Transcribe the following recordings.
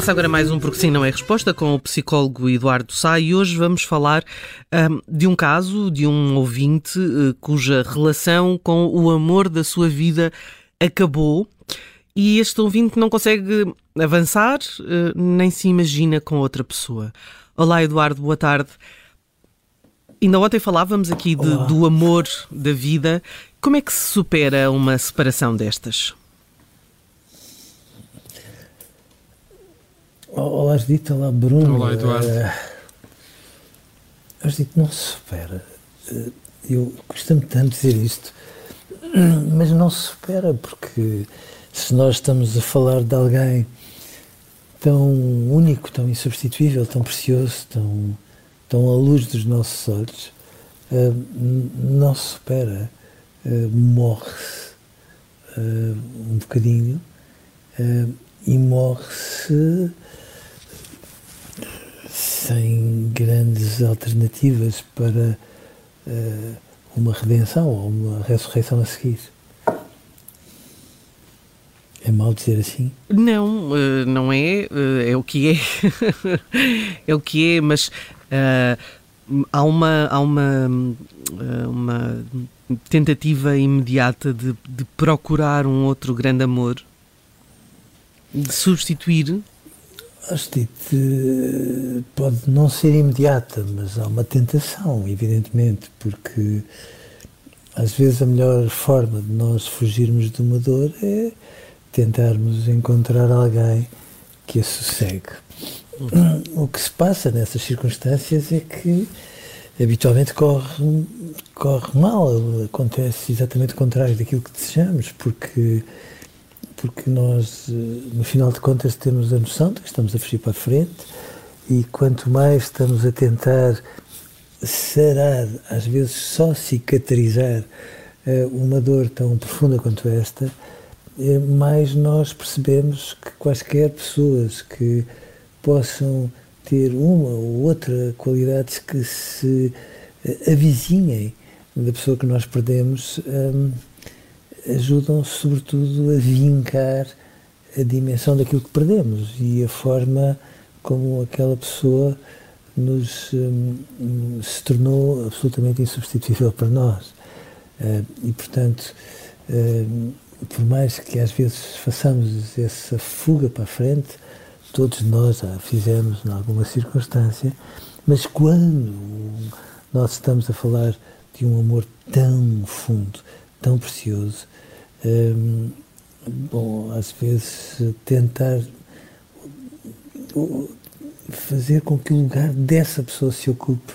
Começa agora mais um Porque Sim Não é Resposta com o psicólogo Eduardo Sá e hoje vamos falar um, de um caso de um ouvinte uh, cuja relação com o amor da sua vida acabou e este ouvinte não consegue avançar uh, nem se imagina com outra pessoa. Olá Eduardo, boa tarde. Ainda ontem falávamos aqui de, do amor da vida. Como é que se supera uma separação destas? Olá, Judite, olá, Bruno. Olá, Eduardo. Uh, Judite, não se supera. Uh, eu costumo tanto dizer isto, mas não se supera porque se nós estamos a falar de alguém tão único, tão insubstituível, tão precioso, tão, tão à luz dos nossos olhos, uh, não se supera. Uh, Morre-se um bocadinho e morre-se sem grandes alternativas para uh, uma redenção ou uma ressurreição a seguir. É mal dizer assim? Não, uh, não é. Uh, é o que é. é o que é, mas há uma, há uma, uma tentativa imediata de, de procurar um outro grande amor, de substituir Astite pode não ser imediata, mas há uma tentação, evidentemente, porque às vezes a melhor forma de nós fugirmos de uma dor é tentarmos encontrar alguém que a sossegue. O que se passa nessas circunstâncias é que habitualmente corre, corre mal, acontece exatamente o contrário daquilo que desejamos, porque porque nós, eh, no final de contas, temos a noção de que estamos a fugir para a frente e quanto mais estamos a tentar sarar, às vezes só cicatrizar eh, uma dor tão profunda quanto esta, eh, mais nós percebemos que quaisquer pessoas que possam ter uma ou outra qualidades que se avizinhem da pessoa que nós perdemos, ajudam sobretudo a vincar a dimensão daquilo que perdemos e a forma como aquela pessoa nos um, se tornou absolutamente insubstituível para nós. Uh, e, portanto, uh, por mais que às vezes façamos essa fuga para a frente, todos nós a fizemos em alguma circunstância, mas quando nós estamos a falar de um amor tão fundo, tão precioso, Hum, bom, às vezes tentar fazer com que o lugar dessa pessoa se ocupe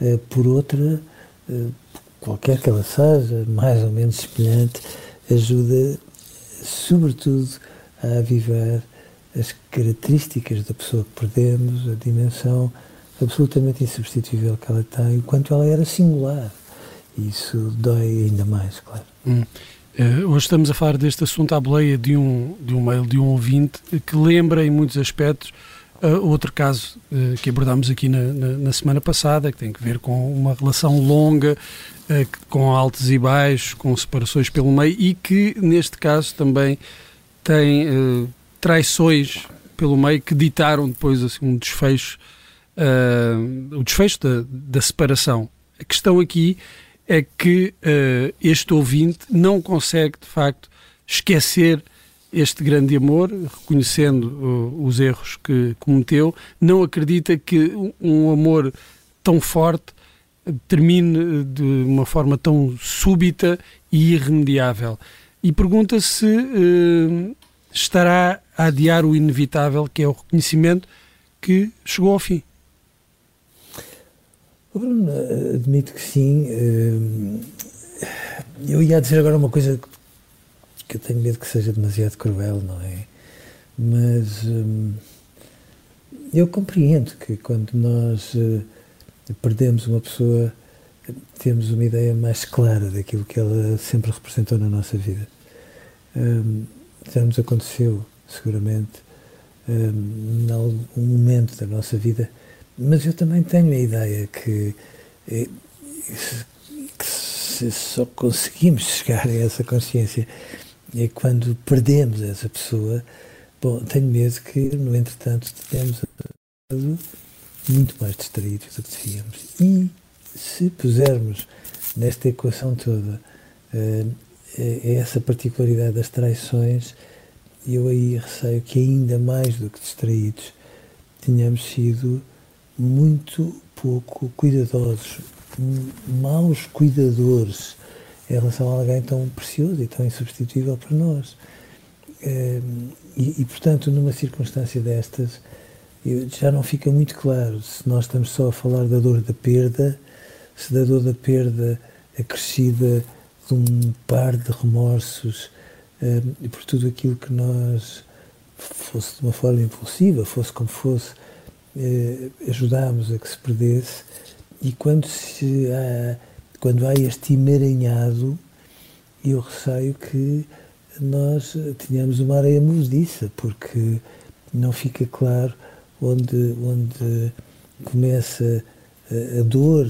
uh, por outra, uh, qualquer que ela seja, mais ou menos semelhante, ajuda sobretudo a avivar as características da pessoa que perdemos, a dimensão absolutamente insubstituível que ela tem, enquanto ela era singular. Isso dói ainda mais, claro. Hum. Uh, hoje estamos a falar deste assunto à boleia de um, de um mail de um ouvinte que lembra em muitos aspectos uh, outro caso uh, que abordámos aqui na, na, na, semana passada, que tem que ver com uma relação longa, com altos e baixos, com separações pelo meio e que neste caso também tem traições pelo meio que ditaram depois assim, um desfecho, o desfecho da, da separação. A questão aqui é que uh, este ouvinte não consegue, de facto, esquecer este grande amor, reconhecendo uh, os erros que cometeu, não acredita que um amor tão forte termine de uma forma tão súbita e irremediável. e pergunta se uh, estará a adiar o inevitável, que é o reconhecimento que chegou ao fim. Bruno, admito que sim. Eu ia dizer agora uma coisa que eu tenho medo que seja demasiado cruel, não é? Mas eu compreendo que quando nós perdemos uma pessoa, temos uma ideia mais clara daquilo que ela sempre representou na nossa vida. Já nos aconteceu, seguramente, em algum momento da nossa vida, mas eu também tenho a ideia que, eh, que se só conseguimos chegar a essa consciência é quando perdemos essa pessoa. Bom, tenho medo que, no entretanto, tenhamos muito mais distraídos do que devíamos. E se pusermos nesta equação toda uh, essa particularidade das traições, eu aí receio que ainda mais do que distraídos tenhamos sido muito pouco cuidadosos, maus cuidadores em relação a alguém tão precioso e tão insubstituível para nós. Uh, e, e, portanto, numa circunstância destas, já não fica muito claro se nós estamos só a falar da dor da perda, se da dor da perda acrescida de um par de remorsos um, e por tudo aquilo que nós, fosse de uma forma impulsiva, fosse como fosse, eh, ajudámos a que se perdesse. E quando, se há, quando há este emaranhado, eu receio que nós tenhamos uma areia movediça, porque não fica claro onde, onde começa a, a dor,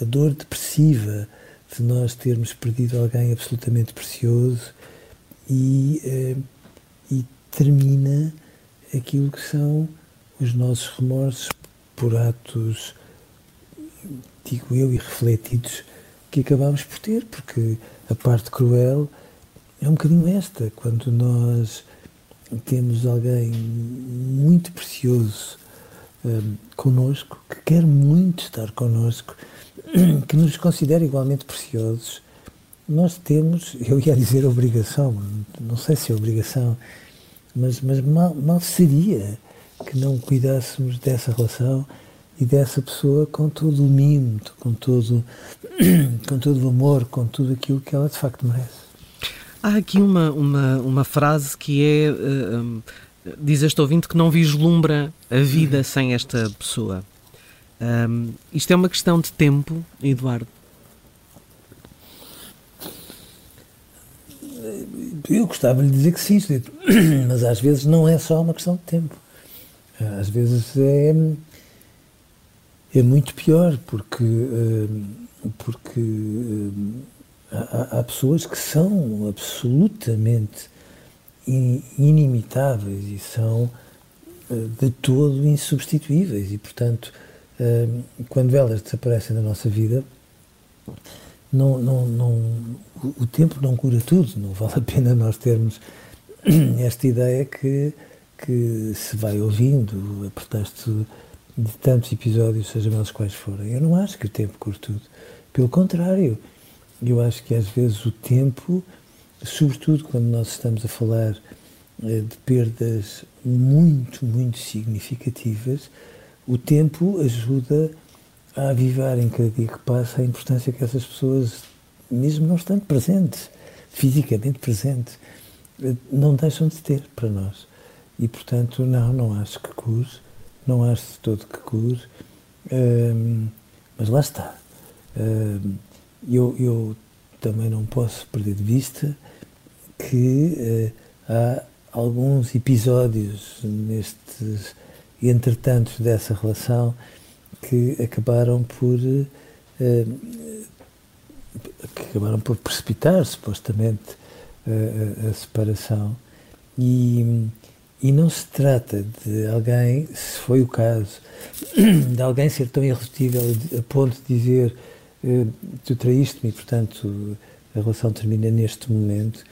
a dor depressiva de nós termos perdido alguém absolutamente precioso e, eh, e termina aquilo que são os nossos remorsos por atos, digo eu, irrefletidos que acabamos por ter, porque a parte cruel é um bocadinho esta, quando nós temos alguém muito precioso um, connosco, que quer muito estar connosco, que nos considera igualmente preciosos, nós temos, eu ia dizer obrigação, não sei se é obrigação, mas, mas mal, mal seria que não cuidássemos dessa relação e dessa pessoa com todo o mimo, com todo, com todo o amor, com tudo aquilo que ela de facto merece. Há aqui uma, uma, uma frase que é. Uh, diz este ouvinte que não vislumbra a vida sem esta pessoa. Um, isto é uma questão de tempo, Eduardo? Eu gostava de dizer que sim, mas às vezes não é só uma questão de tempo. Às vezes é, é muito pior, porque, porque há, há pessoas que são absolutamente inimitáveis e são eh, de todo insubstituíveis. E, portanto, eh, quando elas desaparecem da nossa vida, não, não, não, o tempo não cura tudo, não vale a pena nós termos esta ideia que, que se vai ouvindo a pretexto de tantos episódios, sejam eles quais forem. Eu não acho que o tempo cure tudo. Pelo contrário, eu acho que às vezes o tempo, sobretudo quando nós estamos a falar eh, de perdas muito, muito significativas, o tempo ajuda a avivar em cada dia que passa a importância que essas pessoas, mesmo não estando presentes, fisicamente presentes, eh, não deixam de ter para nós. E, portanto, não, não acho que cure, não acho de todo que hum, mas lá está. Eu, eu também não posso perder de vista que uh, há alguns episódios nestes entretantos dessa relação que acabaram por uh, que acabaram por precipitar supostamente uh, a separação e, e não se trata de alguém, se foi o caso, de alguém ser tão irredutível a ponto de dizer eh, tu traíste-me, portanto a relação termina neste momento.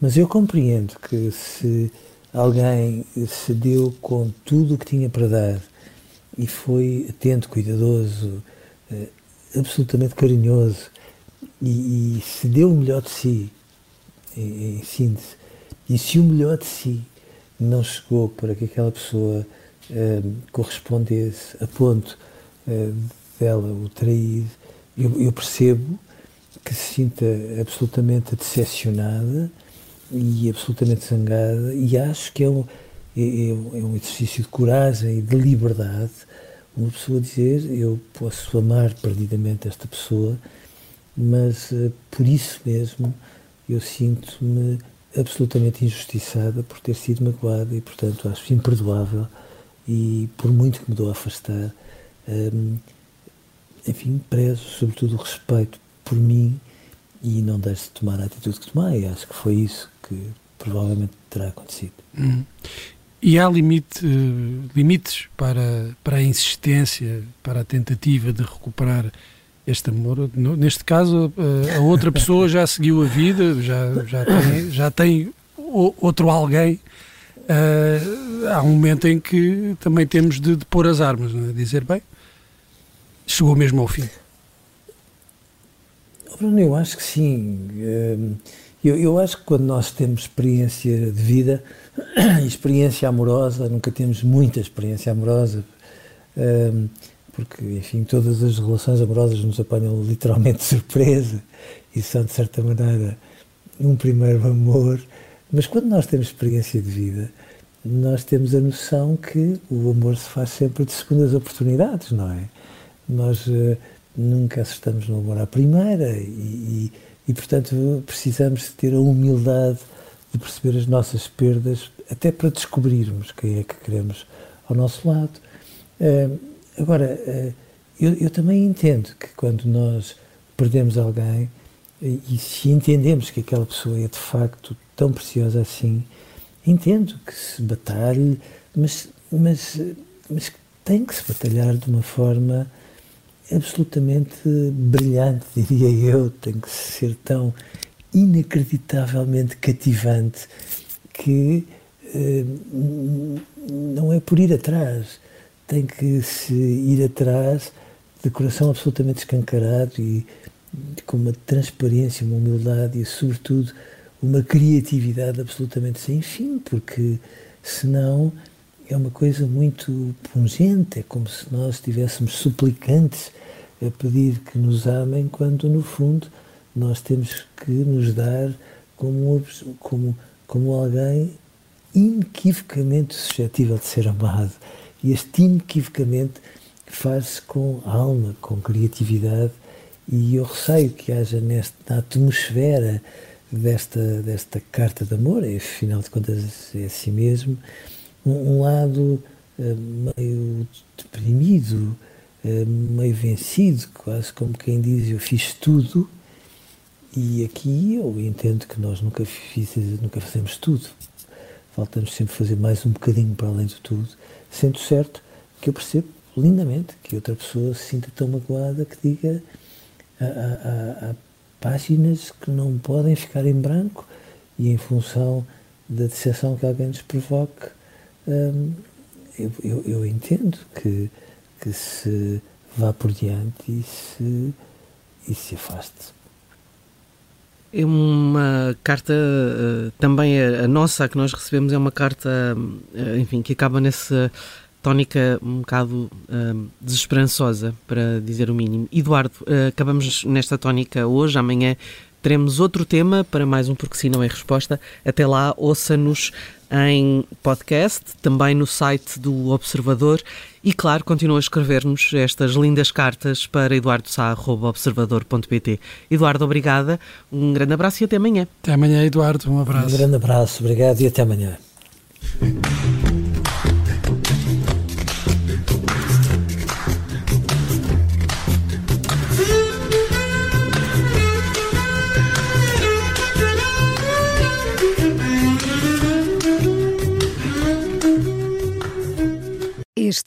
Mas eu compreendo que se alguém se deu com tudo o que tinha para dar e foi atento, cuidadoso, eh, absolutamente carinhoso e, e se deu o melhor de si em, em síntese. E se o melhor de si não chegou para que aquela pessoa uh, correspondesse a ponto uh, dela o trair, eu, eu, percebo que se sinta absolutamente decepcionada e absolutamente zangada e acho que é um, é, é, é um exercício de coragem e de liberdade uma pessoa dizer eu posso amar perdidamente esta pessoa, mas uh, por isso mesmo eu sinto-me absolutamente injustiçada por ter sido magoada e, portanto, acho imperdoável e, por muito que me dou a afastar, um, enfim, prezo sobretudo o respeito por mim e não deixo de tomar a atitude que tomei. Acho que foi isso que provavelmente terá acontecido. Hum. E há limite, limites para, para a insistência, para a tentativa de recuperar este amor. Neste caso, eh, a outra pessoa já seguiu a vida, já, já tem, já tem outro alguém. Uh, há um momento em que também temos de, de pôr as armas, é? dizer, bem, chegou mesmo ao fim. Bruno, eu acho que sim. Ehm, eu, eu acho que quando nós temos experiência de vida, experiência amorosa, nunca temos muita experiência amorosa, ehm, porque, enfim, todas as relações amorosas nos apanham literalmente de surpresa e são, de certa maneira, um primeiro amor. Mas quando nós temos experiência de vida, nós temos a noção que o amor se faz sempre de segundas oportunidades, não é? Nós uh, nunca acertamos no amor à primeira e, e, e, portanto, precisamos ter a humildade de perceber as nossas perdas, até para descobrirmos quem é que queremos ao nosso lado. Uh, Agora, eh, eu, eu, também entendo que quando nós perdemos alguém e se entendemos que aquela pessoa é de facto tão preciosa assim, entendo que se batalhe, mas, mas, mas tem que se batalhar de uma forma absolutamente brilhante, diria eu, tem que ser tão inacreditavelmente cativante que eh, não é por ir atrás tem que se ir atrás de coração absolutamente escancarado e com uma transparência, uma humildade e, sobretudo, uma criatividade absolutamente sem fim, porque senão é uma coisa muito pungente, é como se nós estivéssemos suplicantes a pedir que nos amem, quando no fundo nós temos que nos dar como, como, como alguém inequivocamente suscetível de ser amado. E este inequivocamente faz-se com alma, com criatividade, e eu receio que haja nesta atmosfera desta, desta carta de amor, afinal de contas é assim mesmo, um, um lado uh, meio deprimido, uh, meio vencido, quase como quem diz eu fiz tudo, e aqui eu entendo que nós nunca, fiz, nunca fazemos tudo. Faltamos sempre fazer mais um bocadinho para além de tudo sendo certo que eu percebo lindamente que outra pessoa se sinta tão magoada que diga há páginas que não podem ficar em branco e em função da decepção que alguém nos provoque, hum, eu, eu, eu, entendo que, que se vá por diante e se, e se afaste. É uma carta, uh, também a, nossa, a que nós recebemos, é uma carta, uh, enfim, que acaba nessa tónica um bocado uh, desesperançosa, para dizer o mínimo. Eduardo, acabamos nesta tónica hoje, amanhã teremos outro tema para mais um Porque Sim Não é Resposta. Até lá, ouça-nos em podcast, também no site do Observador e, claro, continua a escrever-nos estas lindas cartas para eduardosá.observador.pt. Eduardo, obrigada, um grande abraço e até amanhã. Até amanhã, Eduardo, um abraço. Um grande abraço, obrigado e até amanhã.